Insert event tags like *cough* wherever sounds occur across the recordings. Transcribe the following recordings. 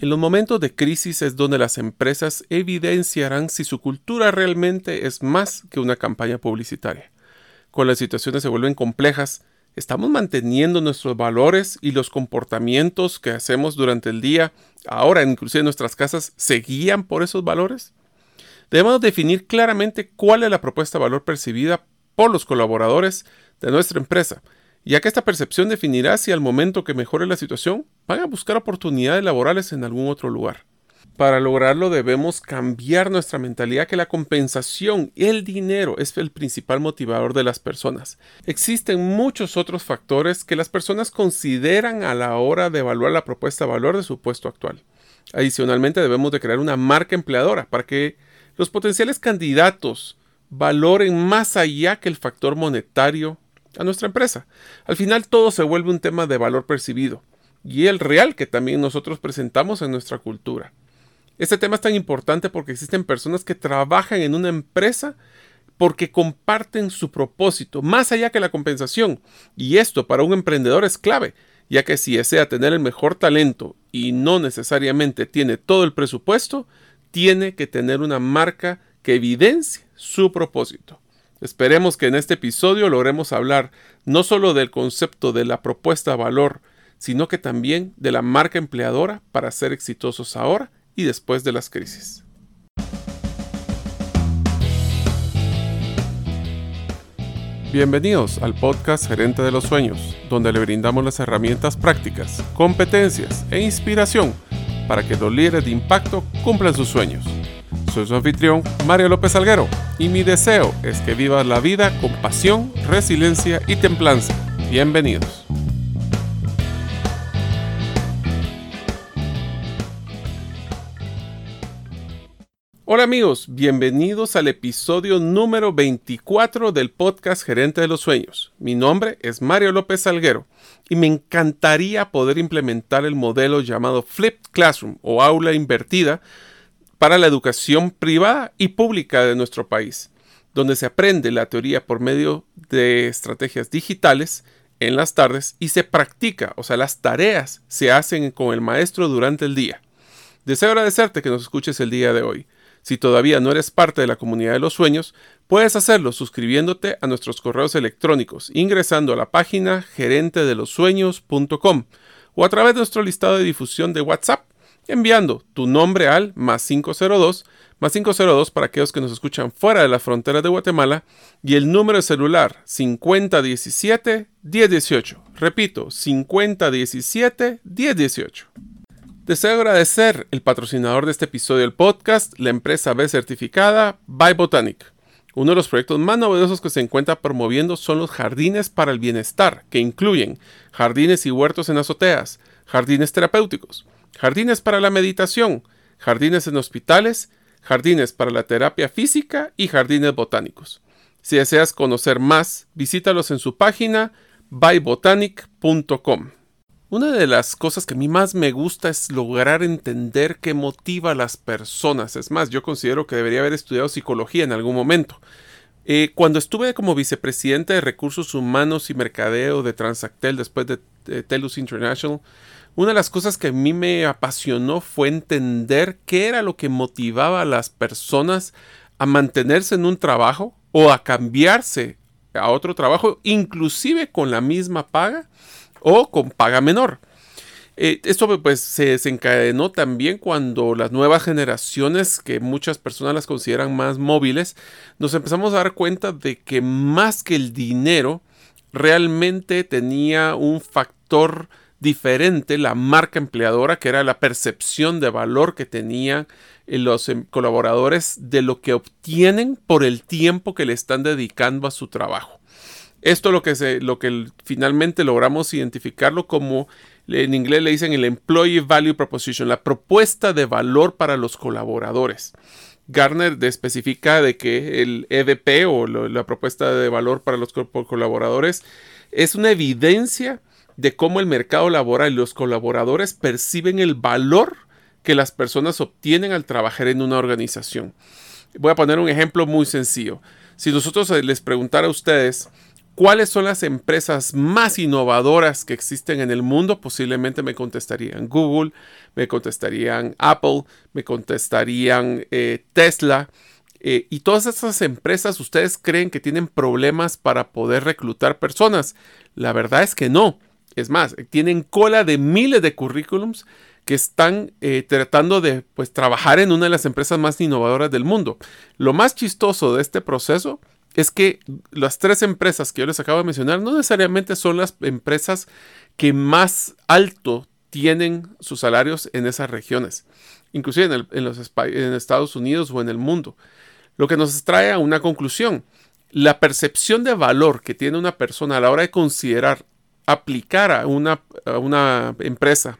En los momentos de crisis es donde las empresas evidenciarán si su cultura realmente es más que una campaña publicitaria. Cuando las situaciones se vuelven complejas, ¿estamos manteniendo nuestros valores y los comportamientos que hacemos durante el día, ahora inclusive en nuestras casas, se guían por esos valores? Debemos definir claramente cuál es la propuesta de valor percibida por los colaboradores de nuestra empresa ya que esta percepción definirá si al momento que mejore la situación van a buscar oportunidades laborales en algún otro lugar. Para lograrlo debemos cambiar nuestra mentalidad que la compensación el dinero es el principal motivador de las personas. Existen muchos otros factores que las personas consideran a la hora de evaluar la propuesta de valor de su puesto actual. Adicionalmente debemos de crear una marca empleadora para que los potenciales candidatos valoren más allá que el factor monetario a nuestra empresa. Al final todo se vuelve un tema de valor percibido y el real que también nosotros presentamos en nuestra cultura. Este tema es tan importante porque existen personas que trabajan en una empresa porque comparten su propósito, más allá que la compensación. Y esto para un emprendedor es clave, ya que si desea tener el mejor talento y no necesariamente tiene todo el presupuesto, tiene que tener una marca que evidencie su propósito. Esperemos que en este episodio logremos hablar no solo del concepto de la propuesta valor, sino que también de la marca empleadora para ser exitosos ahora y después de las crisis. Bienvenidos al podcast Gerente de los Sueños, donde le brindamos las herramientas prácticas, competencias e inspiración para que los líderes de impacto cumplan sus sueños. Soy su anfitrión, Mario López Alguero, y mi deseo es que vivas la vida con pasión, resiliencia y templanza. Bienvenidos. Hola amigos, bienvenidos al episodio número 24 del podcast Gerente de los Sueños. Mi nombre es Mario López Alguero y me encantaría poder implementar el modelo llamado Flipped Classroom o aula invertida para la educación privada y pública de nuestro país, donde se aprende la teoría por medio de estrategias digitales en las tardes y se practica, o sea, las tareas se hacen con el maestro durante el día. Deseo agradecerte que nos escuches el día de hoy. Si todavía no eres parte de la comunidad de los sueños, puedes hacerlo suscribiéndote a nuestros correos electrónicos, ingresando a la página gerentedelosueños.com o a través de nuestro listado de difusión de WhatsApp enviando tu nombre al más 502, más 502 para aquellos que nos escuchan fuera de la frontera de Guatemala y el número de celular 5017-1018. Repito, 5017-1018. Deseo agradecer el patrocinador de este episodio del podcast, la empresa B certificada By Botanic. Uno de los proyectos más novedosos que se encuentra promoviendo son los jardines para el bienestar, que incluyen jardines y huertos en azoteas, jardines terapéuticos, jardines para la meditación, jardines en hospitales, jardines para la terapia física y jardines botánicos. Si deseas conocer más, visítalos en su página bybotanic.com. Una de las cosas que a mí más me gusta es lograr entender qué motiva a las personas. Es más, yo considero que debería haber estudiado psicología en algún momento. Eh, cuando estuve como vicepresidente de Recursos Humanos y Mercadeo de Transactel después de Telus International, una de las cosas que a mí me apasionó fue entender qué era lo que motivaba a las personas a mantenerse en un trabajo o a cambiarse a otro trabajo, inclusive con la misma paga o con paga menor. Eh, esto pues se desencadenó también cuando las nuevas generaciones, que muchas personas las consideran más móviles, nos empezamos a dar cuenta de que más que el dinero, realmente tenía un factor diferente la marca empleadora, que era la percepción de valor que tenían eh, los em, colaboradores de lo que obtienen por el tiempo que le están dedicando a su trabajo. Esto lo que, se, lo que finalmente logramos identificarlo como en inglés le dicen el Employee Value Proposition, la propuesta de valor para los colaboradores. Garner especifica de que el EVP o la propuesta de valor para los colaboradores es una evidencia de cómo el mercado laboral y los colaboradores perciben el valor que las personas obtienen al trabajar en una organización. Voy a poner un ejemplo muy sencillo. Si nosotros les preguntara a ustedes ¿Cuáles son las empresas más innovadoras que existen en el mundo? Posiblemente me contestarían Google, me contestarían Apple, me contestarían eh, Tesla. Eh, y todas estas empresas, ¿ustedes creen que tienen problemas para poder reclutar personas? La verdad es que no. Es más, tienen cola de miles de currículums que están eh, tratando de pues, trabajar en una de las empresas más innovadoras del mundo. Lo más chistoso de este proceso es que las tres empresas que yo les acabo de mencionar no necesariamente son las empresas que más alto tienen sus salarios en esas regiones, inclusive en, los, en Estados Unidos o en el mundo. Lo que nos trae a una conclusión. La percepción de valor que tiene una persona a la hora de considerar aplicar a una, una empresa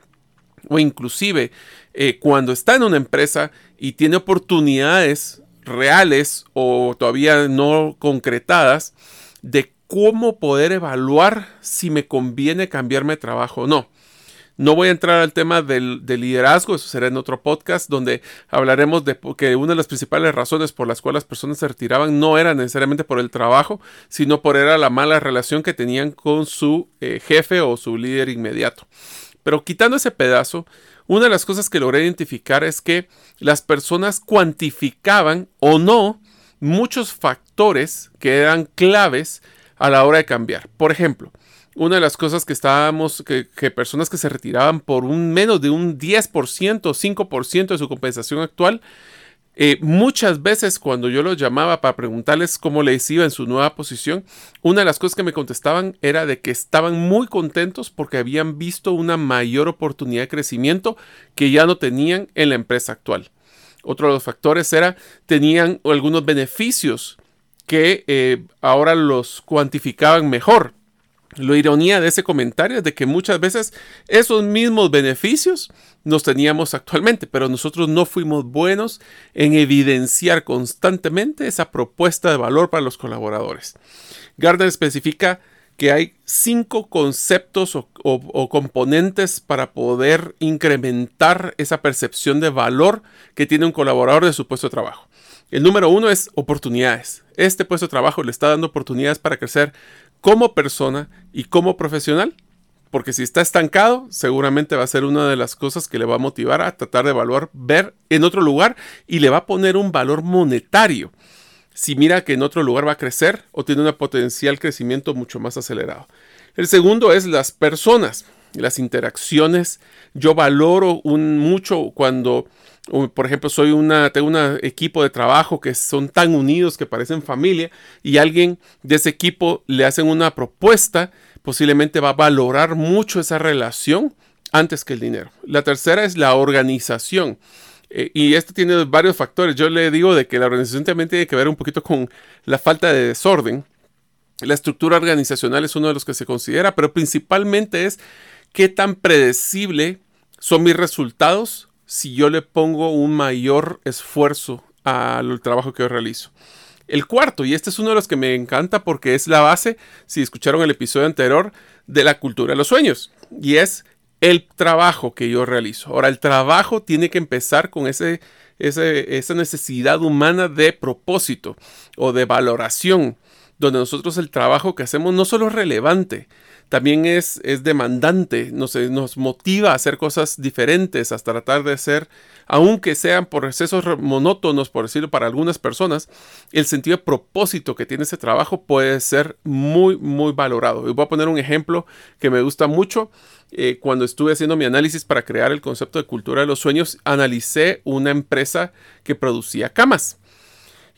o inclusive eh, cuando está en una empresa y tiene oportunidades reales o todavía no concretadas de cómo poder evaluar si me conviene cambiarme de trabajo o no. No voy a entrar al tema del, liderazgo, eso será en otro podcast, donde hablaremos de que una de las principales razones por las cuales las personas se retiraban no era necesariamente por el trabajo, sino por era la mala relación que tenían con su eh, jefe o su líder inmediato. Pero quitando ese pedazo, una de las cosas que logré identificar es que las personas cuantificaban o no muchos factores que eran claves a la hora de cambiar. Por ejemplo, una de las cosas que estábamos, que, personas que se retiraban por un menos de un 10%, 5% de su compensación actual, eh, muchas veces cuando yo los llamaba para preguntarles cómo les iba en su nueva posición, una de las cosas que me contestaban era de que estaban muy contentos porque habían visto una mayor oportunidad de crecimiento que ya no tenían en la empresa actual. Otro de los factores era tenían algunos beneficios que eh, ahora los cuantificaban mejor. La ironía de ese comentario es de que muchas veces esos mismos beneficios nos teníamos actualmente, pero nosotros no fuimos buenos en evidenciar constantemente esa propuesta de valor para los colaboradores. Gardner especifica que hay cinco conceptos o, componentes para poder incrementar esa percepción de valor que tiene un colaborador de su puesto de trabajo. El número uno es oportunidades. Este puesto de trabajo le está dando oportunidades para crecer como persona y como profesional. Porque si está estancado, seguramente va a ser una de las cosas que le va a motivar a tratar de evaluar, ver en otro lugar y le va a poner un valor monetario. Si mira que en otro lugar va a crecer o tiene un potencial crecimiento mucho más acelerado. El segundo es las personas, las interacciones. Yo valoro un, mucho cuando por ejemplo, soy una, tengo un equipo de trabajo que son tan unidos que parecen familia y alguien de ese equipo le hacen una propuesta, posiblemente va a valorar mucho esa relación antes que el dinero. La tercera es la organización. Eh, y esto tiene varios factores. Yo le digo de que la organización también tiene que ver un poquito con la falta de desorden. La estructura organizacional es uno de los que se considera, pero principalmente es qué tan predecible son mis resultados si yo le pongo un mayor esfuerzo al trabajo que yo realizo. El cuarto, y este es uno de los que me encanta porque es la base, si escucharon el episodio anterior, de la cultura de los sueños, y es el trabajo que yo realizo. Ahora, el trabajo tiene que empezar con ese, esa necesidad humana de propósito o de valoración, donde nosotros el trabajo que hacemos no solo es relevante, también es, es demandante, nos, nos motiva a hacer cosas diferentes, a tratar de ser, aunque sean por excesos monótonos, por decirlo para algunas personas, el sentido de propósito que tiene ese trabajo puede ser muy, muy valorado. Y voy a poner un ejemplo que me gusta mucho. Eh, cuando estuve haciendo mi análisis para crear el concepto de cultura de los sueños, analicé una empresa que producía camas.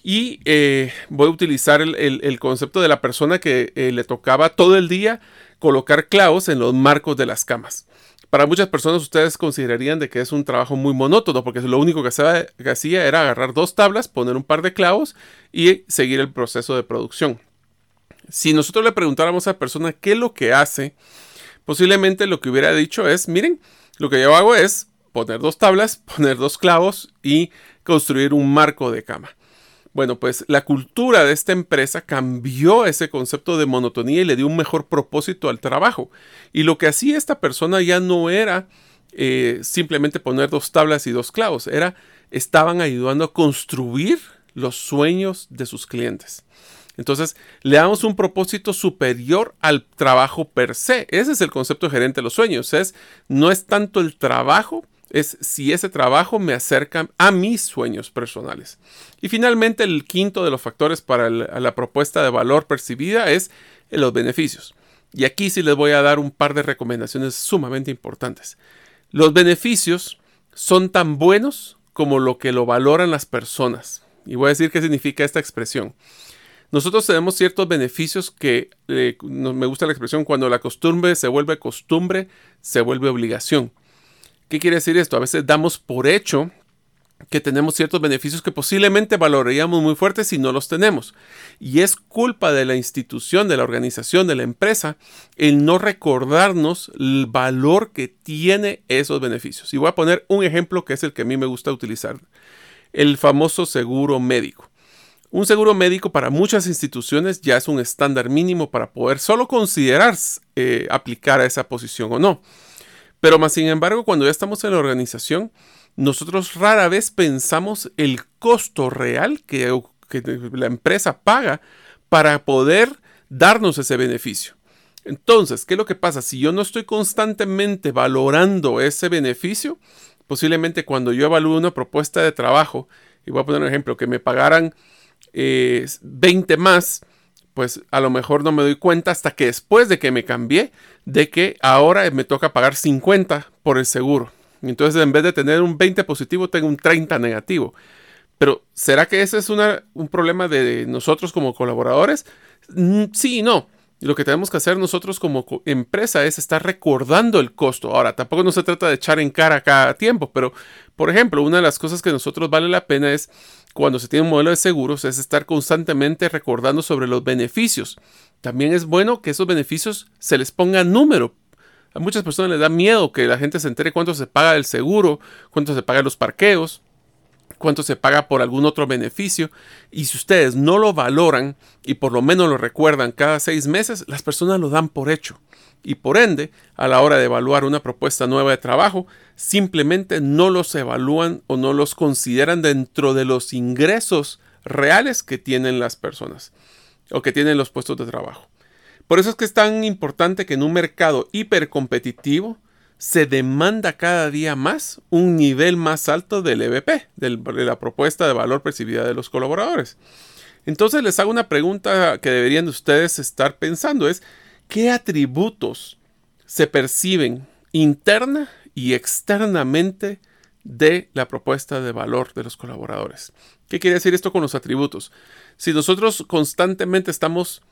Y eh, voy a utilizar el, concepto de la persona que eh, le tocaba todo el día colocar clavos en los marcos de las camas. Para muchas personas ustedes considerarían de que es un trabajo muy monótono porque lo único que, hacía era agarrar dos tablas, poner un par de clavos y seguir el proceso de producción. Si nosotros le preguntáramos a la persona qué es lo que hace, posiblemente lo que hubiera dicho es, miren, lo que yo hago es poner dos tablas, *laughs* poner dos clavos y construir un marco de cama. Bueno, pues la cultura de esta empresa cambió ese concepto de monotonía y le dio un mejor propósito al trabajo. Y lo que hacía esta persona ya no era eh, simplemente poner dos tablas y dos clavos, era estaban ayudando a construir los sueños de sus clientes. Entonces, le damos un propósito superior al trabajo per se. Ese es el concepto gerente de los sueños. Es, no es tanto el trabajo, es si ese trabajo me acerca a mis sueños personales. Y finalmente, el quinto de los factores para la propuesta de valor percibida es los beneficios. Y aquí sí les voy a dar un par de recomendaciones sumamente importantes. Los beneficios son tan buenos como lo que lo valoran las personas. Y voy a decir qué significa esta expresión. Nosotros tenemos ciertos beneficios que eh, me gusta la expresión cuando la costumbre se vuelve costumbre, se vuelve obligación. ¿Qué quiere decir esto? A veces damos por hecho que tenemos ciertos beneficios que posiblemente valoraríamos muy fuerte si no los tenemos. Y es culpa de la institución, de la organización, de la empresa, el no recordarnos el valor que tiene esos beneficios. Y voy a poner un ejemplo que es el que a mí me gusta utilizar. El famoso seguro médico. Un seguro médico para muchas instituciones ya es un estándar mínimo para poder solo considerar eh, aplicar a esa posición o no. Pero más sin embargo, cuando ya estamos en la organización, nosotros rara vez pensamos el costo real que, la empresa paga para poder darnos ese beneficio. Entonces, ¿qué es lo que pasa? Si yo no estoy constantemente valorando ese beneficio, posiblemente cuando yo evalúo una propuesta de trabajo, y voy a poner un ejemplo, que me pagaran 20 eh, más, pues a lo mejor no me doy cuenta hasta que después de que me cambié, de que ahora me toca pagar 50 por el seguro. Entonces, en vez de tener un 20 positivo, tengo un 30 negativo. Pero, ¿será que ese es un problema de nosotros como colaboradores? Mm, sí y no. Lo que tenemos que hacer nosotros como empresa es estar recordando el costo. Ahora, tampoco no se trata de echar en cara cada tiempo, pero, por ejemplo, una de las cosas que a nosotros vale la pena es, cuando se tiene un modelo de seguros, es estar constantemente recordando sobre los beneficios. También es bueno que esos beneficios se les ponga número a muchas personas les da miedo que la gente se entere cuánto se paga el seguro, cuánto se paga los parqueos, cuánto se paga por algún otro beneficio. Y si ustedes no lo valoran y por lo menos lo recuerdan cada seis meses, las personas lo dan por hecho. Y por ende, a la hora de evaluar una propuesta nueva de trabajo, simplemente no los evalúan o no los consideran dentro de los ingresos reales que tienen las personas o que tienen los puestos de trabajo. Por eso es que es tan importante que en un mercado hipercompetitivo se demanda cada día más un nivel más alto del EVP, de la propuesta de valor percibida de los colaboradores. Entonces les hago una pregunta que deberían ustedes estar pensando, es ¿qué atributos se perciben interna y externamente de la propuesta de valor de los colaboradores? ¿Qué quiere decir esto con los atributos? Si nosotros constantemente estamos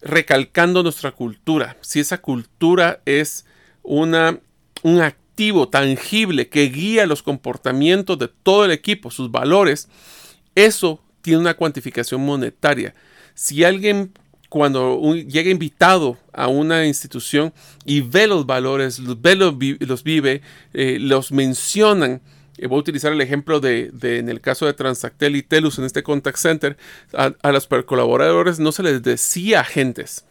recalcando nuestra cultura, si esa cultura es una, un activo tangible que guía los comportamientos de todo el equipo, sus valores, eso tiene una cuantificación monetaria. Si alguien cuando llega invitado a una institución y ve los valores, los, ve, los, vive, eh, los mencionan, eh, voy a utilizar el ejemplo de, en el caso de Transactel y Telus en este contact center, a, los colaboradores no se les decía agentes,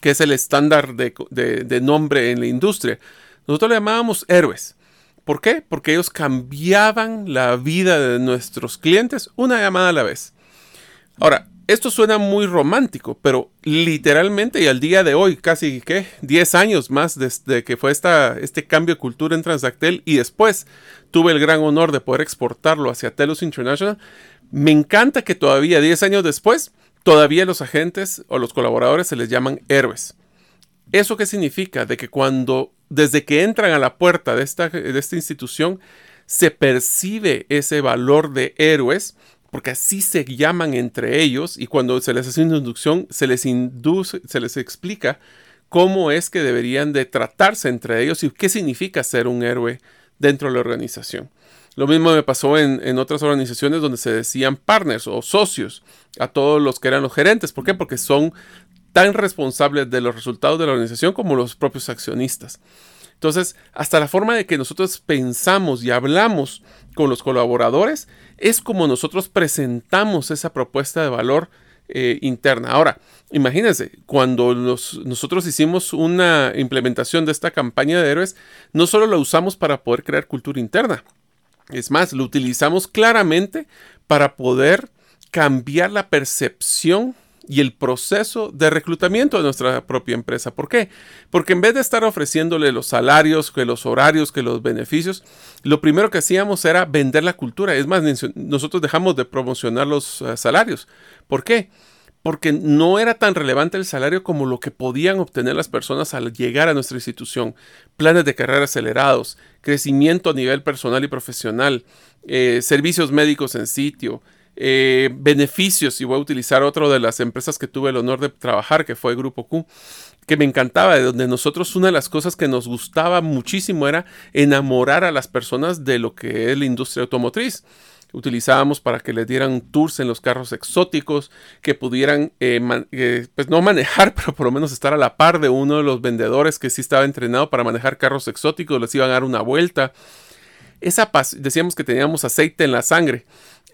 que es el estándar de, nombre en la industria. Nosotros le llamábamos héroes. ¿Por qué? Porque ellos cambiaban la vida de nuestros clientes una llamada a la vez. Ahora, esto suena muy romántico, pero literalmente y al día de hoy, casi ¿qué? 10 años más desde que fue esta, este cambio de cultura en Transactel y después tuve el gran honor de poder exportarlo hacia Telus International, me encanta que todavía 10 años después, todavía los agentes o los colaboradores se les llaman héroes. ¿Eso qué significa? De que cuando, desde que entran a la puerta de esta, de esta institución, se percibe ese valor de héroes porque así se llaman entre ellos y cuando se les hace una inducción se les induce, se les explica cómo es que deberían de tratarse entre ellos y qué significa ser un héroe dentro de la organización. Lo mismo me pasó en, otras organizaciones donde se decían partners o socios a todos los que eran los gerentes. ¿Por qué? Porque son tan responsables de los resultados de la organización como los propios accionistas. Entonces, hasta la forma de que nosotros pensamos y hablamos con los colaboradores es como nosotros presentamos esa propuesta de valor eh, interna. Ahora, imagínense, cuando nosotros hicimos una implementación de esta campaña de héroes, no solo la usamos para poder crear cultura interna, es más, lo utilizamos claramente para poder cambiar la percepción y el proceso de reclutamiento de nuestra propia empresa. ¿Por qué? Porque en vez de estar ofreciéndole los salarios, que los horarios, que los beneficios, lo primero que hacíamos era vender la cultura. Es más, nosotros dejamos de promocionar los eh, salarios. ¿Por qué? Porque no era tan relevante el salario como lo que podían obtener las personas al llegar a nuestra institución. Planes de carrera acelerados, crecimiento a nivel personal y profesional, eh, servicios médicos en sitio, eh, beneficios, y voy a utilizar otro de las empresas que tuve el honor de trabajar, que fue Grupo Q, que me encantaba, de donde nosotros una de las cosas que nos gustaba muchísimo era enamorar a las personas de lo que es la industria automotriz. Utilizábamos para que les dieran tours en los carros exóticos, que pudieran, eh, eh, pues no manejar, *laughs* pero por lo menos estar a la par de uno de los vendedores que sí estaba entrenado para manejar carros exóticos, les iban a dar una vuelta. Esa decíamos que teníamos aceite en la sangre.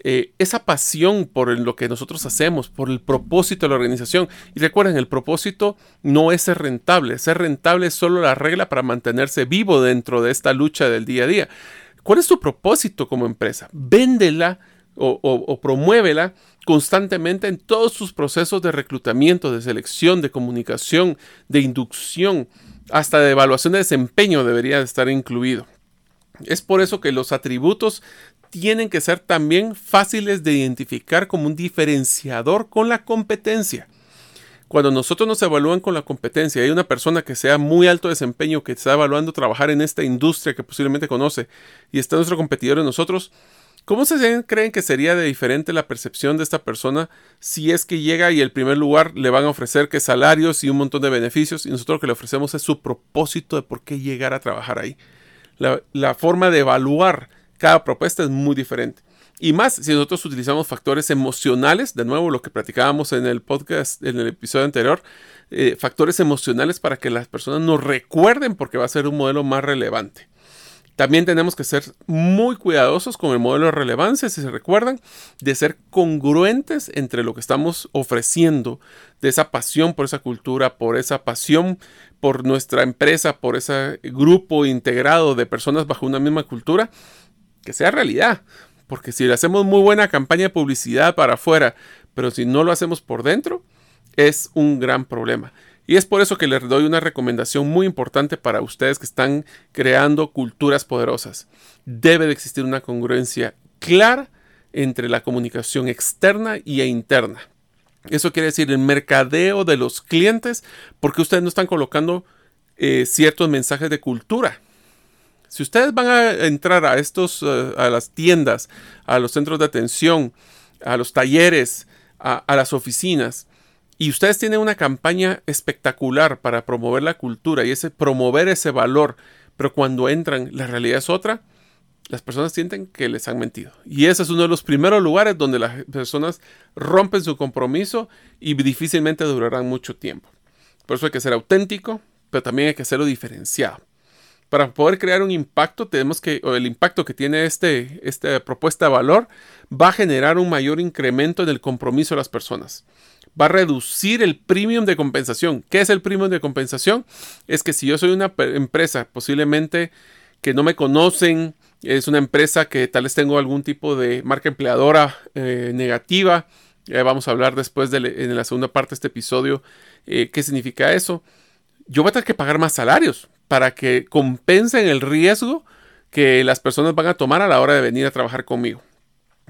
Eh, esa pasión por lo que nosotros hacemos, por el propósito de la organización. Y recuerden, el propósito no es ser rentable. Ser rentable es solo la regla para mantenerse vivo dentro de esta lucha del día a día. ¿Cuál es tu propósito como empresa? Véndela o, o promuévela constantemente en todos sus procesos de reclutamiento, de selección, de comunicación, de inducción, hasta de evaluación de desempeño debería estar incluido. Es por eso que los atributos tienen que ser también fáciles de identificar como un diferenciador con la competencia. Cuando nosotros nos evalúan con la competencia, hay una persona que sea muy alto desempeño, que está evaluando trabajar en esta industria que posiblemente conoce y está nuestro competidor en nosotros, ¿cómo se creen que sería de diferente la percepción de esta persona si es que llega y el primer lugar le van a ofrecer que salarios y un montón de beneficios y nosotros lo que le ofrecemos es su propósito de por qué llegar a trabajar ahí? La, la forma de evaluar cada propuesta es muy diferente. Y más si nosotros utilizamos factores emocionales, de nuevo lo que platicábamos en el podcast, en el episodio anterior, eh, factores emocionales para que las personas nos recuerden porque va a ser un modelo más relevante. También tenemos que ser muy cuidadosos con el modelo de relevancia, si se recuerdan, de ser congruentes entre lo que estamos ofreciendo, de esa pasión por esa cultura, por esa pasión por nuestra empresa, por ese grupo integrado de personas bajo una misma cultura que sea realidad. Porque si le hacemos muy buena campaña de publicidad para afuera, pero si no lo hacemos por dentro, es un gran problema. Y es por eso que les doy una recomendación muy importante para ustedes que están creando culturas poderosas. Debe de existir una congruencia clara entre la comunicación externa y interna. Eso quiere decir el mercadeo de los clientes, porque ustedes no están colocando eh, ciertos mensajes de cultura si ustedes van a entrar a estos, eh, a las tiendas, a los centros de atención, a los talleres, a, las oficinas, y ustedes tienen una campaña espectacular para promover la cultura y ese promover ese valor, pero cuando entran la realidad es otra, las personas sienten que les han mentido. Y ese es uno de los primeros lugares donde las personas rompen su compromiso y difícilmente durarán mucho tiempo. Por eso hay que ser auténtico, pero también hay que hacerlo diferenciado para poder crear un impacto, tenemos que, el impacto que tiene este, esta propuesta de valor, va a generar un mayor incremento en el compromiso de las personas. Va a reducir el premium de compensación. ¿Qué es el premium de compensación? Es que si yo soy una empresa, posiblemente que no me conocen, es una empresa que tal vez tengo algún tipo de marca empleadora eh, negativa, vamos a hablar después en la segunda parte de este episodio eh, qué significa eso. Yo voy a tener que pagar más salarios para que compensen el riesgo que las personas van a tomar a la hora de venir a trabajar conmigo.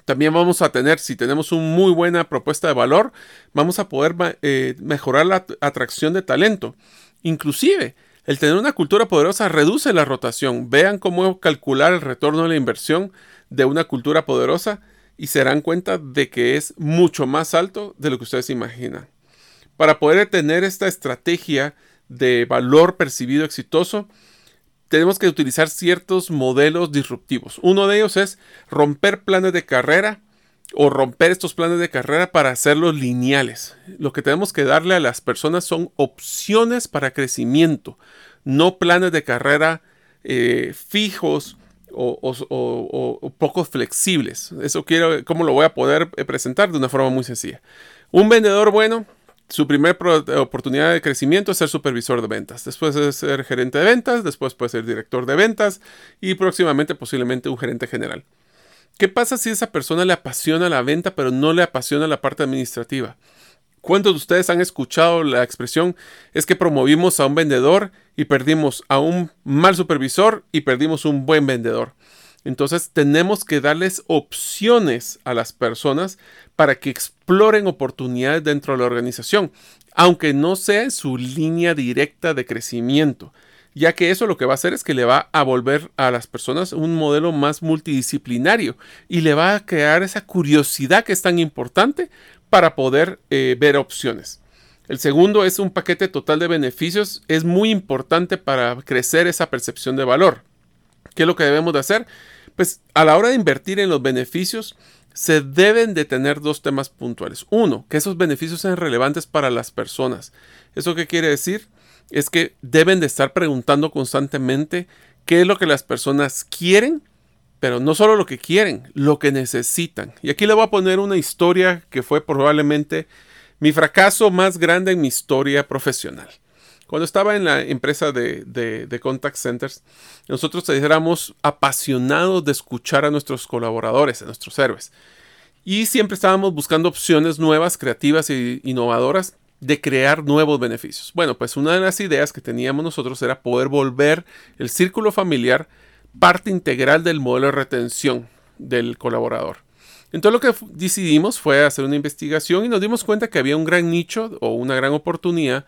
También vamos a tener, si tenemos una muy buena propuesta de valor, vamos a poder eh, mejorar la atracción de talento. Inclusive, el tener una cultura poderosa reduce la rotación. Vean cómo calcular el retorno de la inversión de una cultura poderosa y se darán cuenta de que es mucho más alto de lo que ustedes imaginan. Para poder tener esta estrategia de valor percibido exitoso, tenemos que utilizar ciertos modelos disruptivos. Uno de ellos es romper planes de carrera o romper estos planes de carrera para hacerlos lineales. Lo que tenemos que darle a las personas son opciones para crecimiento, no planes de carrera eh, fijos o, o, poco flexibles. Eso quiero, ¿cómo lo voy a poder eh, presentar? De una forma muy sencilla. Un vendedor bueno su primera oportunidad de crecimiento es ser supervisor de ventas. Después es ser gerente de ventas, después puede ser director de ventas y próximamente posiblemente un gerente general. ¿Qué pasa si esa persona le apasiona la venta pero no le apasiona la parte administrativa? ¿Cuántos de ustedes han escuchado la expresión es que promovimos a un vendedor y perdimos a un mal supervisor y perdimos un buen vendedor? Entonces tenemos que darles opciones a las personas para que exploren oportunidades dentro de la organización, aunque no sea en su línea directa de crecimiento, ya que eso lo que va a hacer es que le va a volver a las personas un modelo más multidisciplinario y le va a crear esa curiosidad que es tan importante para poder eh, ver opciones. El segundo es un paquete total de beneficios. Es muy importante para crecer esa percepción de valor. ¿Qué es lo que debemos de hacer? Pues a la hora de invertir en los beneficios, se deben de tener dos temas puntuales. Uno, que esos beneficios sean relevantes para las personas. ¿Eso qué quiere decir? Es que deben de estar preguntando constantemente qué es lo que las personas quieren, pero no solo lo que quieren, lo que necesitan. Y aquí le voy a poner una historia que fue probablemente mi fracaso más grande en mi historia profesional. Cuando estaba en la empresa de, contact centers, nosotros éramos apasionados de escuchar a nuestros colaboradores, a nuestros héroes. Y siempre estábamos buscando opciones nuevas, creativas e innovadoras de crear nuevos beneficios. Bueno, pues una de las ideas que teníamos nosotros era poder volver el círculo familiar parte integral del modelo de retención del colaborador. Entonces lo que decidimos fue hacer una investigación y nos dimos cuenta que había un gran nicho o una gran oportunidad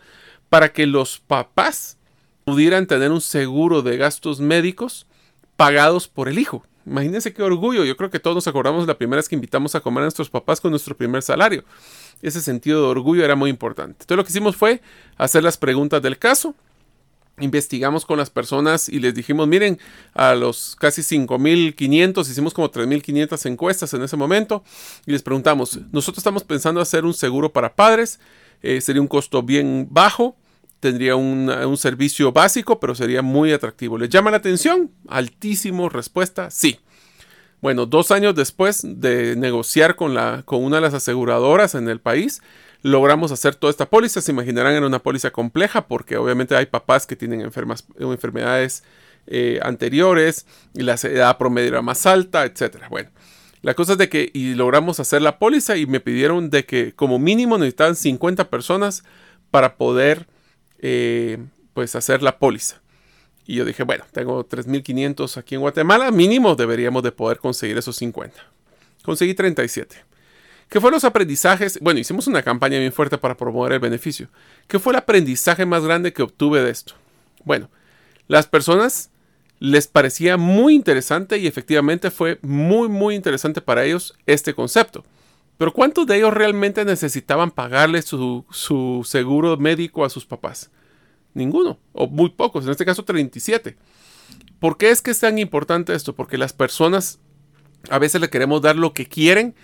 para que los papás pudieran tener un seguro de gastos médicos pagados por el hijo. Imagínense qué orgullo. Yo creo que todos nos acordamos la primera vez que invitamos a comer a nuestros papás con nuestro primer salario. Ese sentido de orgullo era muy importante. Entonces lo que hicimos fue hacer las preguntas del caso. Investigamos con las personas y les dijimos, miren, a los casi 5.500, hicimos como 3.500 encuestas en ese momento y les preguntamos, nosotros estamos pensando hacer un seguro para padres eh, sería un costo bien bajo, tendría un servicio básico, pero sería muy atractivo. ¿Les llama la atención? Altísimo, respuesta, sí. Bueno, dos años después de negociar con, la, con una de las aseguradoras en el país, logramos hacer toda esta póliza. Se imaginarán, era una póliza compleja porque obviamente hay papás que tienen enfermas, enfermedades eh, anteriores y la edad promedio era más alta, etc. Bueno, la cosa es de que y logramos hacer la póliza y me pidieron de que como mínimo necesitaban 50 personas para poder eh, pues hacer la póliza. Y yo dije, bueno, tengo 3.500 aquí en Guatemala, mínimo deberíamos de poder conseguir esos 50. Conseguí 37. ¿Qué fueron los aprendizajes? Bueno, hicimos una campaña bien fuerte para promover el beneficio. ¿Qué fue el aprendizaje más grande que obtuve de esto? Bueno, las personas les parecía muy interesante y efectivamente fue muy muy interesante para ellos este concepto. Pero ¿cuántos de ellos realmente necesitaban pagarle su, su, seguro médico a sus papás? Ninguno, o muy pocos, en este caso 37. ¿Por qué es que es tan importante esto? Porque las personas a veces le queremos dar lo que quieren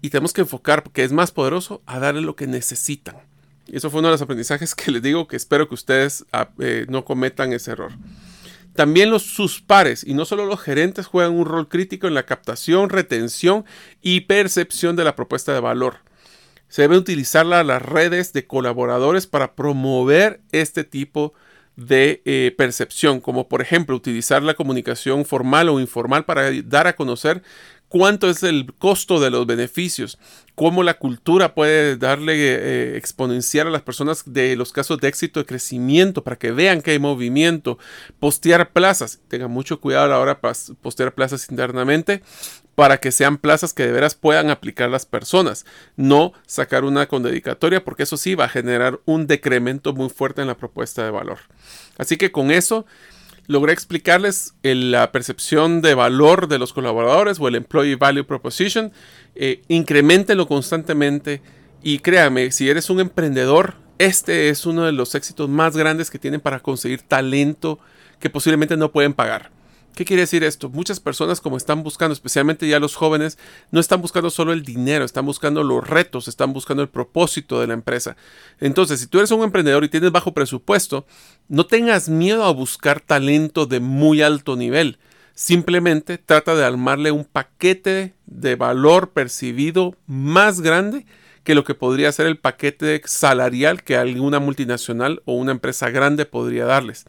y tenemos que enfocar, porque es más poderoso, a darle lo que necesitan. Y eso fue uno de los aprendizajes que les digo que espero que ustedes ah, eh, no cometan ese error. También los, sus pares, y no solo los gerentes, juegan un rol crítico en la captación, retención y percepción de la propuesta de valor. Se deben utilizar las redes de colaboradores para promover este tipo de eh, percepción, como por ejemplo utilizar la comunicación formal o informal para dar a conocer cuánto es el costo de los beneficios, cómo la cultura puede darle eh, exponencial a las personas de los casos de éxito de crecimiento para que vean que hay movimiento, postear plazas, tengan mucho cuidado a la hora de postear plazas internamente para que sean plazas que de veras puedan aplicar las personas, no sacar una con dedicatoria porque eso sí va a generar un decremento muy fuerte en la propuesta de valor. Así que con eso logré explicarles la percepción de valor de los colaboradores o el Employee Value Proposition. Eh, incrementenlo constantemente y créame, si eres un emprendedor, este es uno de los éxitos más grandes que tienen para conseguir talento que posiblemente no pueden pagar. ¿Qué quiere decir esto? Muchas personas como están buscando, especialmente ya los jóvenes, no están buscando solo el dinero, están buscando los retos, están buscando el propósito de la empresa. Entonces, si tú eres un emprendedor y tienes bajo presupuesto, no tengas miedo a buscar talento de muy alto nivel. Simplemente trata de armarle un paquete de valor percibido más grande que lo que podría ser el paquete salarial que alguna multinacional o una empresa grande podría darles.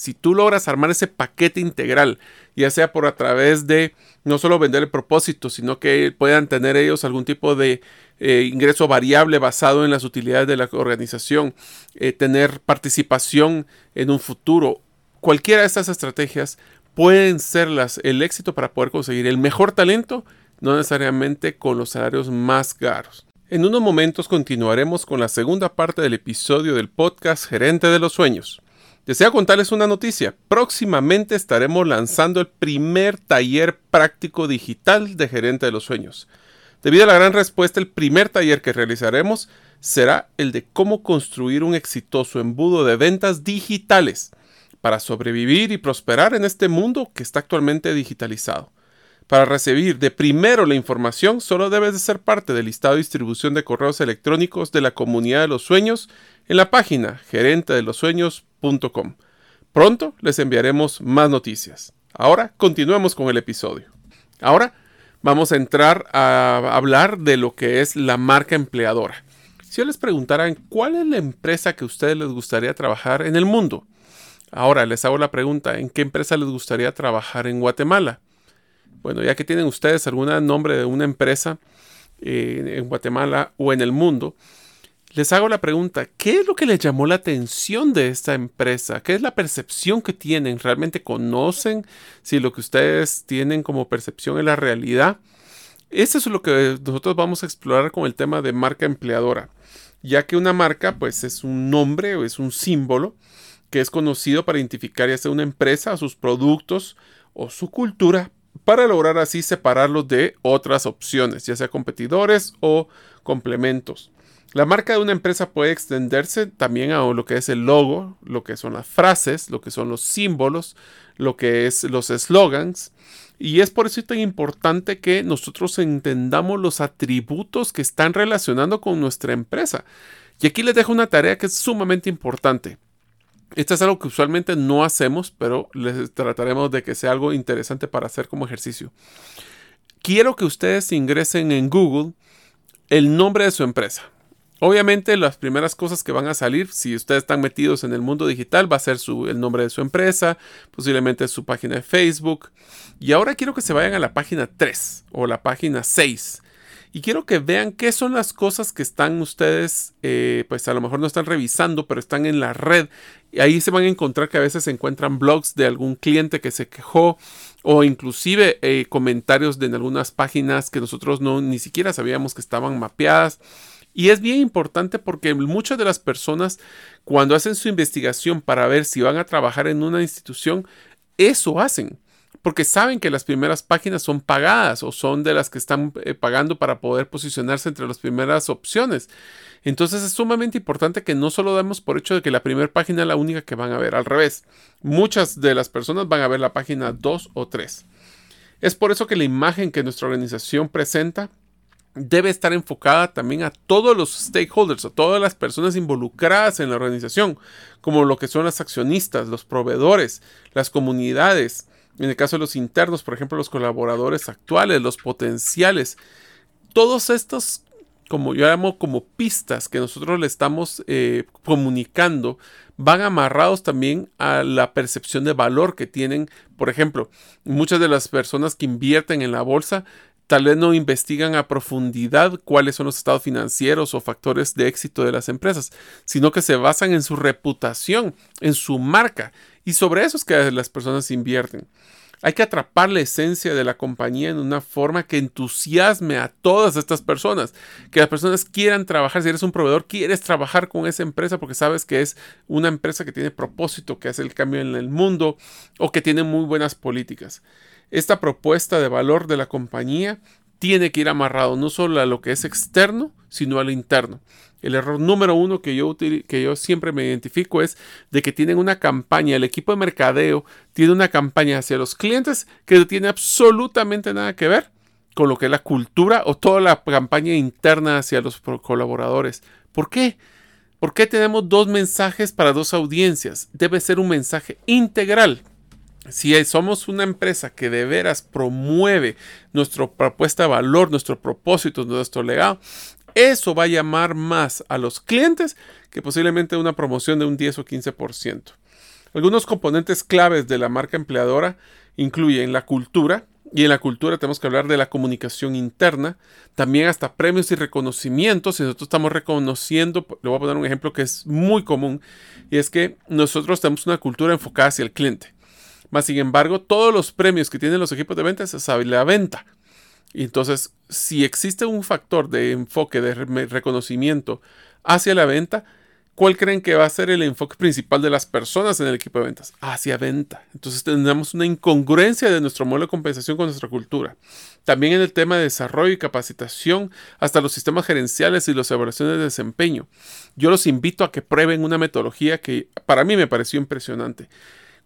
Si tú logras armar ese paquete integral, ya sea por a través de no solo vender el propósito, sino que puedan tener ellos algún tipo de eh, ingreso variable basado en las utilidades de la organización, eh, tener participación en un futuro. Cualquiera de estas estrategias pueden ser las, el éxito para poder conseguir el mejor talento, no necesariamente con los salarios más caros. En unos momentos continuaremos con la segunda parte del episodio del podcast Gerente de los Sueños. Deseo contarles una noticia. Próximamente estaremos lanzando el primer taller práctico digital de Gerente de los Sueños. Debido a la gran respuesta, el primer taller que realizaremos será el de cómo construir un exitoso embudo de ventas digitales para sobrevivir y prosperar en este mundo que está actualmente digitalizado. Para recibir de primero la información, solo debes de ser parte del listado de distribución de correos electrónicos de la comunidad de los sueños en la página gerentedelosueños.com. Pronto les enviaremos más noticias. Ahora continuemos con el episodio. Ahora vamos a entrar a hablar de lo que es la marca empleadora. Si yo les preguntaran cuál es la empresa que a ustedes les gustaría trabajar en el mundo, ahora les hago la pregunta, ¿en qué empresa les gustaría trabajar en Guatemala? Bueno, ya que tienen ustedes algún nombre de una empresa eh, en Guatemala o en el mundo, les hago la pregunta, ¿qué es lo que les llamó la atención de esta empresa? ¿Qué es la percepción que tienen? ¿Realmente conocen si lo que ustedes tienen como percepción es la realidad? Eso es lo que nosotros vamos a explorar con el tema de marca empleadora, ya que una marca pues es un nombre o es un símbolo que es conocido para identificar ya sea una empresa, sus productos o su cultura para lograr así separarlos de otras opciones, ya sea competidores o complementos. La marca de una empresa puede extenderse también a lo que es el logo, lo que son las frases, lo que son los símbolos, lo que es los eslogans. Y es por eso tan importante que nosotros entendamos los atributos que están relacionando con nuestra empresa. Y aquí les dejo una tarea que es sumamente importante. Esto es algo que usualmente no hacemos, pero les trataremos de que sea algo interesante para hacer como ejercicio. Quiero que ustedes ingresen en Google el nombre de su empresa. Obviamente las primeras cosas que van a salir, si ustedes están metidos en el mundo digital, va a ser su, el nombre de su empresa, posiblemente su página de Facebook. Y ahora quiero que se vayan a la página 3 o la página 6 y quiero que vean qué son las cosas que están ustedes, eh, pues a lo mejor no están revisando, pero están en la red. Y ahí se van a encontrar que a veces se encuentran blogs de algún cliente que se quejó o inclusive eh, comentarios de algunas páginas que nosotros no ni siquiera sabíamos que estaban mapeadas. Y es bien importante porque muchas de las personas cuando hacen su investigación para ver si van a trabajar en una institución, eso hacen porque saben que las primeras páginas son pagadas o son de las que están eh, pagando para poder posicionarse entre las primeras opciones. Entonces es sumamente importante que no solo demos por hecho de que la primera página es la única que van a ver, al revés, muchas de las personas van a ver la página 2 o 3. Es por eso que la imagen que nuestra organización presenta debe estar enfocada también a todos los stakeholders, a todas las personas involucradas en la organización, como lo que son las accionistas, los proveedores, las comunidades, en el caso de los internos, por ejemplo, los colaboradores actuales, los potenciales, todos estos, como yo llamo, como pistas que nosotros le estamos eh, comunicando, van amarrados también a la percepción de valor que tienen. Por ejemplo, muchas de las personas que invierten en la bolsa tal vez no investigan a profundidad cuáles son los estados financieros o factores de éxito de las empresas, sino que se basan en su reputación, en su marca, y sobre eso es que las personas invierten. Hay que atrapar la esencia de la compañía en una forma que entusiasme a todas estas personas, que las personas quieran trabajar. Si eres un proveedor, quieres trabajar con esa empresa porque sabes que es una empresa que tiene propósito, que hace el cambio en el mundo o que tiene muy buenas políticas. Esta propuesta de valor de la compañía tiene que ir amarrado no solo a lo que es externo, sino a lo interno. El error número uno que yo, siempre me identifico es de que tienen una campaña, el equipo de mercadeo tiene una campaña hacia los clientes que no tiene absolutamente nada que ver con lo que es la cultura o toda la campaña interna hacia los colaboradores. ¿Por qué? ¿Por qué tenemos dos mensajes para dos audiencias? Debe ser un mensaje integral. Si somos una empresa que de veras promueve nuestra propuesta de valor, nuestro propósito, nuestro legado, eso va a llamar más a los clientes que posiblemente una promoción de un 10 o 15%. Algunos componentes claves de la marca empleadora incluyen la cultura, y en la cultura tenemos que hablar de la comunicación interna, también hasta premios y reconocimientos. Si nosotros estamos reconociendo, le voy a poner un ejemplo que es muy común, y es que nosotros tenemos una cultura enfocada hacia el cliente. Más sin embargo, todos los premios que tienen los equipos de ventas es la venta. Entonces, si existe un factor de enfoque, de reconocimiento hacia la venta, ¿Cuál creen que va a ser el enfoque principal de las personas en el equipo de ventas? Hacia venta. Entonces tendremos una incongruencia de nuestro modelo de compensación con nuestra cultura. También en el tema de desarrollo y capacitación, hasta los sistemas gerenciales y las evaluaciones de desempeño. Yo los invito a que prueben una metodología que para mí me pareció impresionante.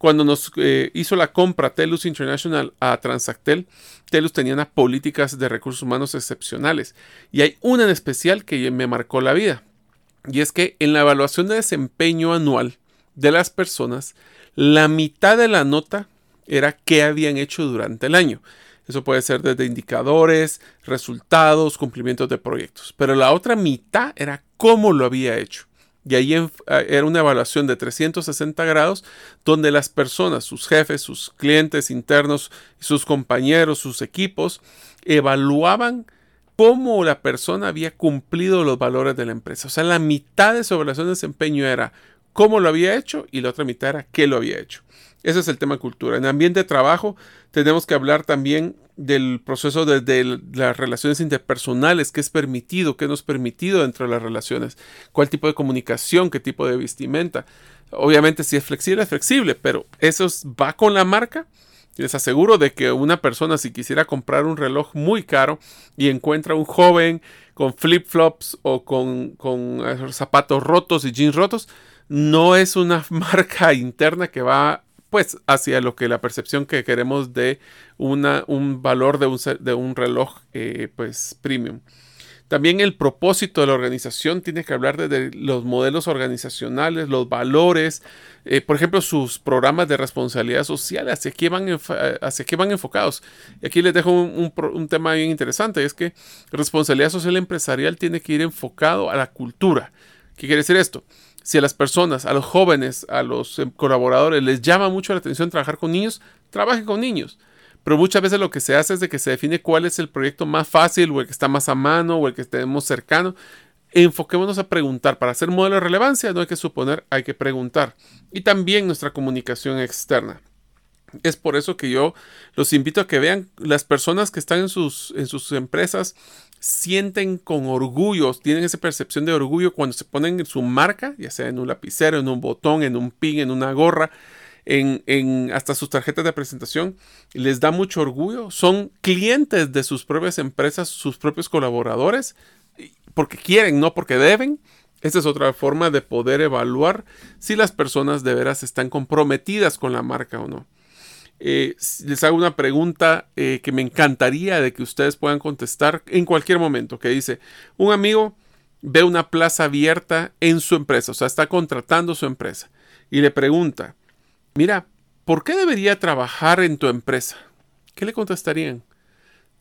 Cuando nos eh, hizo la compra Telus International a Transactel, Telus tenía unas políticas de recursos humanos excepcionales. Y hay una en especial que me marcó la vida y es que en la evaluación de desempeño anual de las personas, la mitad de la nota era qué habían hecho durante el año. Eso puede ser desde indicadores, resultados, cumplimientos de proyectos. Pero la otra mitad era cómo lo había hecho. Y ahí eh, era una evaluación de 360 grados donde las personas, sus jefes, sus clientes internos, sus compañeros, sus equipos, evaluaban cómo la persona había cumplido los valores de la empresa. O sea, la mitad de su evaluación de desempeño era cómo lo había hecho y la otra mitad era qué lo había hecho. Ese es el tema cultura. En ambiente de trabajo tenemos que hablar también del proceso de, las relaciones interpersonales, qué es permitido, qué no es permitido dentro de las relaciones, cuál tipo de comunicación, qué tipo de vestimenta. Obviamente si es flexible, es flexible, pero eso va con la marca les aseguro de que una persona si quisiera comprar un reloj muy caro y encuentra un joven con flip-flops o con, eh, zapatos rotos y jeans rotos, no es una *laughs* marca interna que va pues hacia lo que la percepción que queremos de una, un valor de un, de un reloj eh, pues premium. También el propósito de la organización tiene que hablar de, los modelos organizacionales, los valores, eh, por ejemplo, sus programas de responsabilidad social, hacia qué van, hacia qué van enfocados. Y aquí les dejo un, tema bien interesante, es que responsabilidad social empresarial tiene que ir enfocado a la cultura. ¿Qué quiere decir esto? Si a las personas, a los jóvenes, a los em, colaboradores les llama mucho la atención trabajar con niños, trabajen con niños. Pero muchas veces lo que se hace es de que se define cuál es el proyecto más fácil o el que está más a mano o el que tenemos cercano. Enfoquémonos a preguntar. Para hacer modelo de relevancia no hay que suponer, hay que preguntar. Y también nuestra comunicación externa. Es por eso que yo los invito a que vean las personas que están en sus, en sus empresas sienten con orgullo, tienen esa percepción de orgullo cuando se ponen en su marca, ya sea en un lapicero, en un botón, en un pin, en una gorra, en, hasta sus tarjetas de presentación, les da mucho orgullo. Son clientes de sus propias empresas, sus propios colaboradores, porque quieren, no porque deben. Esta es otra forma de poder evaluar si las personas de veras están comprometidas con la marca o no. Eh, les hago una pregunta eh, que me encantaría de que ustedes puedan contestar en cualquier momento, que dice, un amigo ve una plaza abierta en su empresa, o sea, está contratando su empresa, y le pregunta, mira, ¿por qué debería trabajar en tu empresa? ¿Qué le contestarían?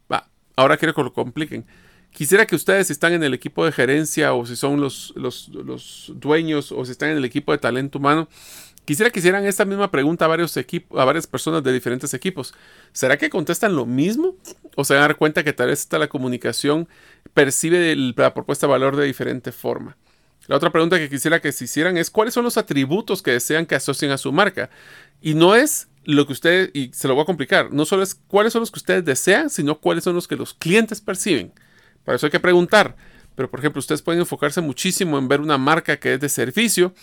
Va, ahora quiero que lo compliquen. Quisiera que ustedes, si están en el equipo de gerencia o si son los, los, dueños o si están en el equipo de talento humano, quisiera que hicieran esta misma pregunta a, varios equipos, a varias personas de diferentes equipos. ¿Será que contestan lo mismo? ¿O se van a dar cuenta que tal vez esta la comunicación percibe la propuesta de valor de diferente forma? La otra pregunta que quisiera que se hicieran es cuáles son los atributos que desean que asocien a su marca. Y no es lo que ustedes, y se lo voy a complicar, no solo es cuáles son los que ustedes desean, sino cuáles son los que los clientes perciben. Para eso hay que preguntar. Pero, por ejemplo, ustedes pueden enfocarse muchísimo en ver una marca que es de servicio,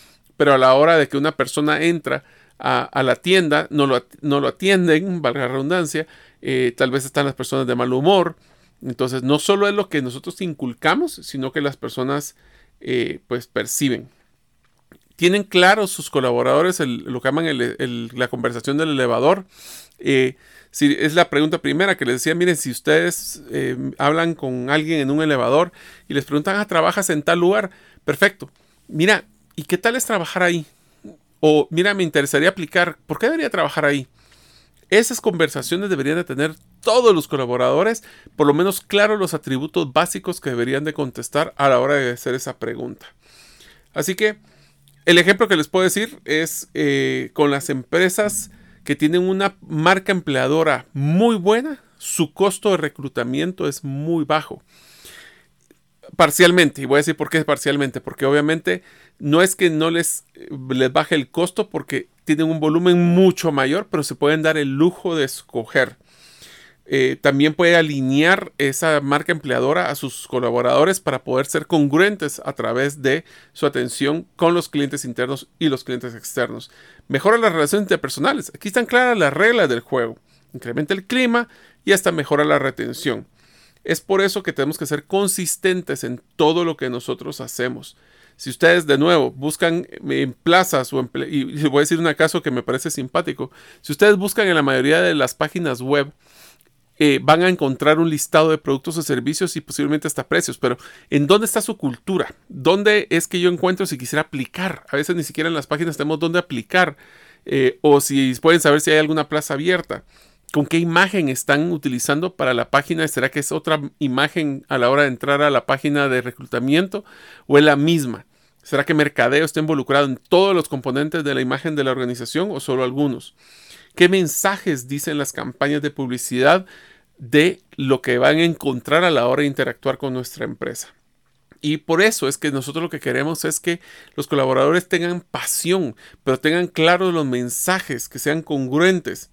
pero a la hora de que una persona entra a, la tienda, no lo, no lo, atienden, valga la redundancia, eh, tal vez están las personas de mal humor. Entonces, no solo es lo que nosotros inculcamos, sino que las personas eh, pues perciben. Tienen claro sus colaboradores lo que llaman la conversación del elevador. Eh, si es la pregunta primera que les decía, miren, si ustedes hablan con alguien en un elevador y les preguntan, ah, trabajas en tal lugar, perfecto. Mira, ¿y qué tal es trabajar ahí? O mira, me interesaría aplicar, ¿por qué debería trabajar ahí? Esas conversaciones deberían de tener todos los colaboradores, por lo menos claro los atributos básicos que deberían de contestar a la hora de hacer esa pregunta. Así que el ejemplo que les puedo decir es eh, con las empresas que tienen una marca empleadora muy buena, su costo de reclutamiento es muy bajo. Parcialmente, y voy a decir por qué parcialmente, porque obviamente no es que no les, les baje el costo porque tienen un volumen mucho mayor, pero se pueden dar el lujo de escoger. Eh, también puede alinear esa marca empleadora a sus colaboradores para poder ser congruentes a través de su atención con los clientes internos y los clientes externos. Mejora las relaciones interpersonales. Aquí están claras las reglas del juego. Incrementa el clima y hasta mejora la retención. Es por eso que tenemos que ser consistentes en todo lo que nosotros hacemos. Si ustedes de nuevo buscan en plazas o y voy a decir un caso que me parece simpático, si ustedes buscan en la mayoría de las páginas web eh, van a encontrar un listado de productos o servicios y posiblemente hasta precios, pero ¿en dónde está su cultura? ¿Dónde es que yo encuentro si quisiera aplicar? A veces ni siquiera en las páginas tenemos dónde aplicar eh, o si pueden saber si hay alguna plaza abierta. ¿Con qué imagen están utilizando para la página? ¿Será que es otra imagen a la hora de entrar a la página de reclutamiento o es la misma? ¿Será que mercadeo está involucrado en todos los componentes de la imagen de la organización o solo algunos? ¿Qué mensajes dicen las campañas de publicidad de lo que van a encontrar a la hora de interactuar con nuestra empresa? Y por eso es que nosotros lo que queremos es que los colaboradores tengan pasión, pero tengan claros los mensajes, que sean congruentes,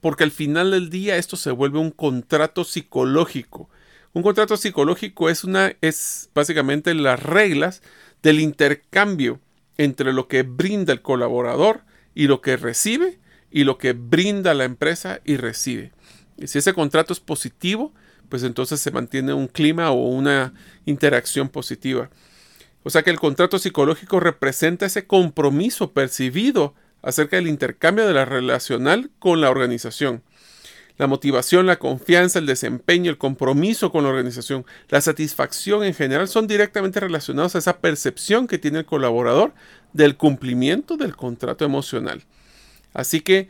porque al final del día esto se vuelve un contrato psicológico. Un contrato psicológico es una es básicamente las reglas del intercambio entre lo que brinda el colaborador y lo que recibe y lo que brinda la empresa y recibe. Y si ese contrato es positivo, pues entonces se mantiene un clima o una interacción positiva. O sea que el contrato psicológico representa ese compromiso percibido acerca del intercambio de la relacional con la organización. La motivación, la confianza, el desempeño, el compromiso con la organización, la satisfacción en general son directamente relacionados a esa percepción que tiene el colaborador del cumplimiento del contrato emocional. Así que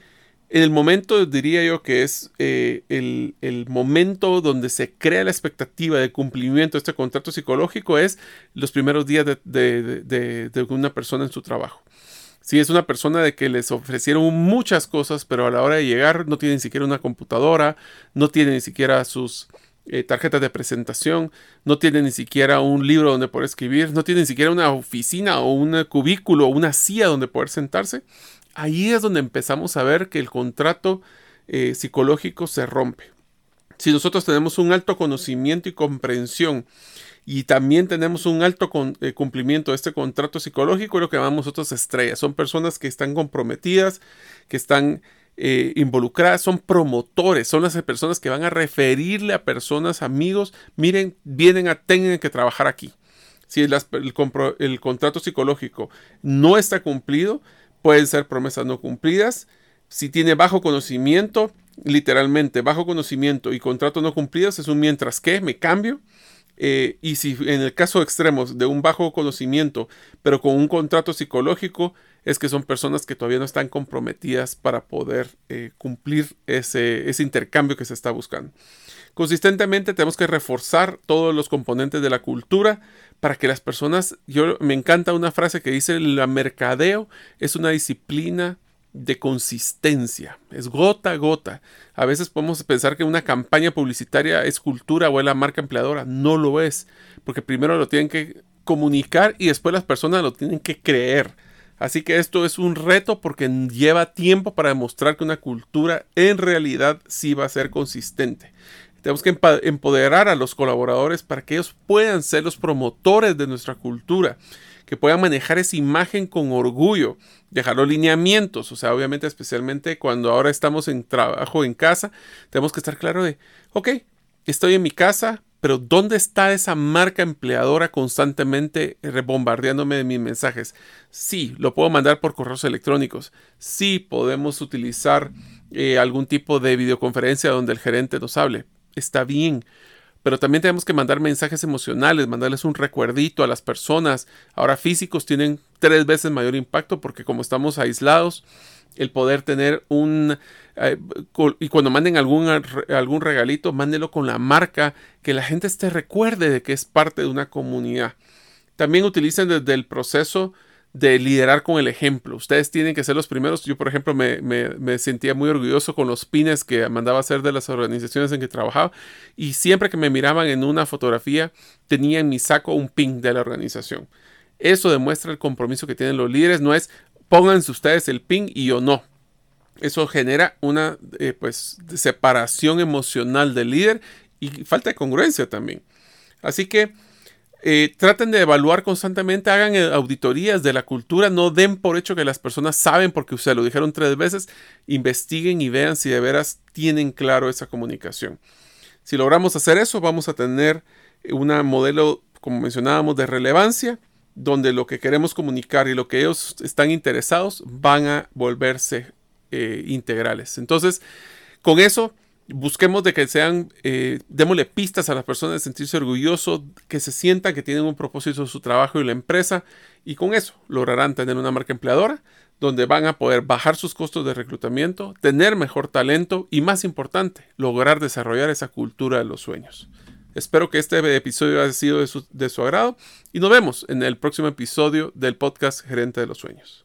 el momento, diría yo, que es eh, el, momento donde se crea la expectativa de cumplimiento de este contrato psicológico es los primeros días de, una persona en su trabajo. Si es una persona de que les ofrecieron muchas cosas, pero a la hora de llegar no tiene ni siquiera una computadora, no tiene ni siquiera sus eh, tarjetas de presentación, no tiene ni siquiera un libro donde poder escribir, no tiene ni siquiera una oficina o un cubículo o una silla donde poder sentarse, ahí es donde empezamos a ver que el contrato eh, psicológico se rompe. Si nosotros tenemos un alto conocimiento y comprensión y también tenemos un alto eh, cumplimiento de este contrato psicológico, lo que llamamos nosotros estrellas. Son personas que están comprometidas, que están eh, involucradas, son promotores, son las personas que van a referirle a personas, amigos, miren, vienen a, tengan que trabajar aquí. Si el, el contrato psicológico no está cumplido, pueden ser promesas no cumplidas. Si tiene bajo conocimiento, literalmente bajo conocimiento y contrato no cumplidos, es un mientras que, me cambio. Eh, y si en el caso extremos de un bajo conocimiento, pero con un contrato psicológico, es que son personas que todavía no están comprometidas para poder eh, cumplir ese, ese intercambio que se está buscando. Consistentemente tenemos que reforzar todos los componentes de la cultura para que las personas, yo me encanta una frase que dice, la mercadeo es una disciplina de consistencia, es gota a gota. A veces podemos pensar que una campaña publicitaria es cultura o es la marca empleadora, no lo es, porque primero lo tienen que comunicar y después las personas lo tienen que creer. Así que esto es un reto porque lleva tiempo para demostrar que una cultura en realidad sí va a ser consistente. Tenemos que empoderar a los colaboradores para que ellos puedan ser los promotores de nuestra cultura, que puedan manejar esa imagen con orgullo, dejar los lineamientos, o sea, obviamente especialmente cuando ahora estamos en trabajo en casa, tenemos que estar claro de, ok, estoy en mi casa, pero ¿dónde está esa marca empleadora constantemente rebombardeándome de mis mensajes? Sí, lo puedo mandar por correos electrónicos. Sí, podemos utilizar eh, algún tipo de videoconferencia donde el gerente nos hable está bien. Pero también tenemos que mandar mensajes emocionales, mandarles un recuerdito a las personas. Ahora físicos tienen tres veces mayor impacto porque como estamos aislados, el poder tener un... Eh, y cuando manden algún, algún regalito, mándelo con la marca, que la gente esté recuerde de que es parte de una comunidad. También utilicen desde el proceso de liderar con el ejemplo. Ustedes tienen que ser los primeros. Yo, por ejemplo, me, sentía muy orgulloso con los pines que mandaba hacer de las organizaciones en que trabajaba. Y siempre que me miraban en una fotografía, tenía en mi saco un pin de la organización. Eso demuestra el compromiso que tienen los líderes. No es pónganse ustedes el pin y yo no. Eso genera una eh, pues, separación emocional del líder y falta de congruencia también. Así que eh, traten de evaluar constantemente, hagan eh, auditorías de la cultura, no den por hecho que las personas saben porque ustedes lo dijeron tres veces, investiguen y vean si de veras tienen claro esa comunicación. Si logramos hacer eso, vamos a tener un modelo, como mencionábamos, de relevancia, donde lo que queremos comunicar y lo que ellos están interesados van a volverse eh, integrales. Entonces, con eso busquemos de que sean, eh, démosle pistas a las personas de sentirse orgullosos, que se sientan que tienen un propósito en su trabajo y la empresa, y con eso lograrán tener una marca empleadora donde van a poder bajar sus costos de reclutamiento, tener mejor talento y más importante, lograr desarrollar esa cultura de los sueños. Espero que este episodio haya sido de su, de su agrado y nos vemos en el próximo episodio del podcast Gerente de los Sueños.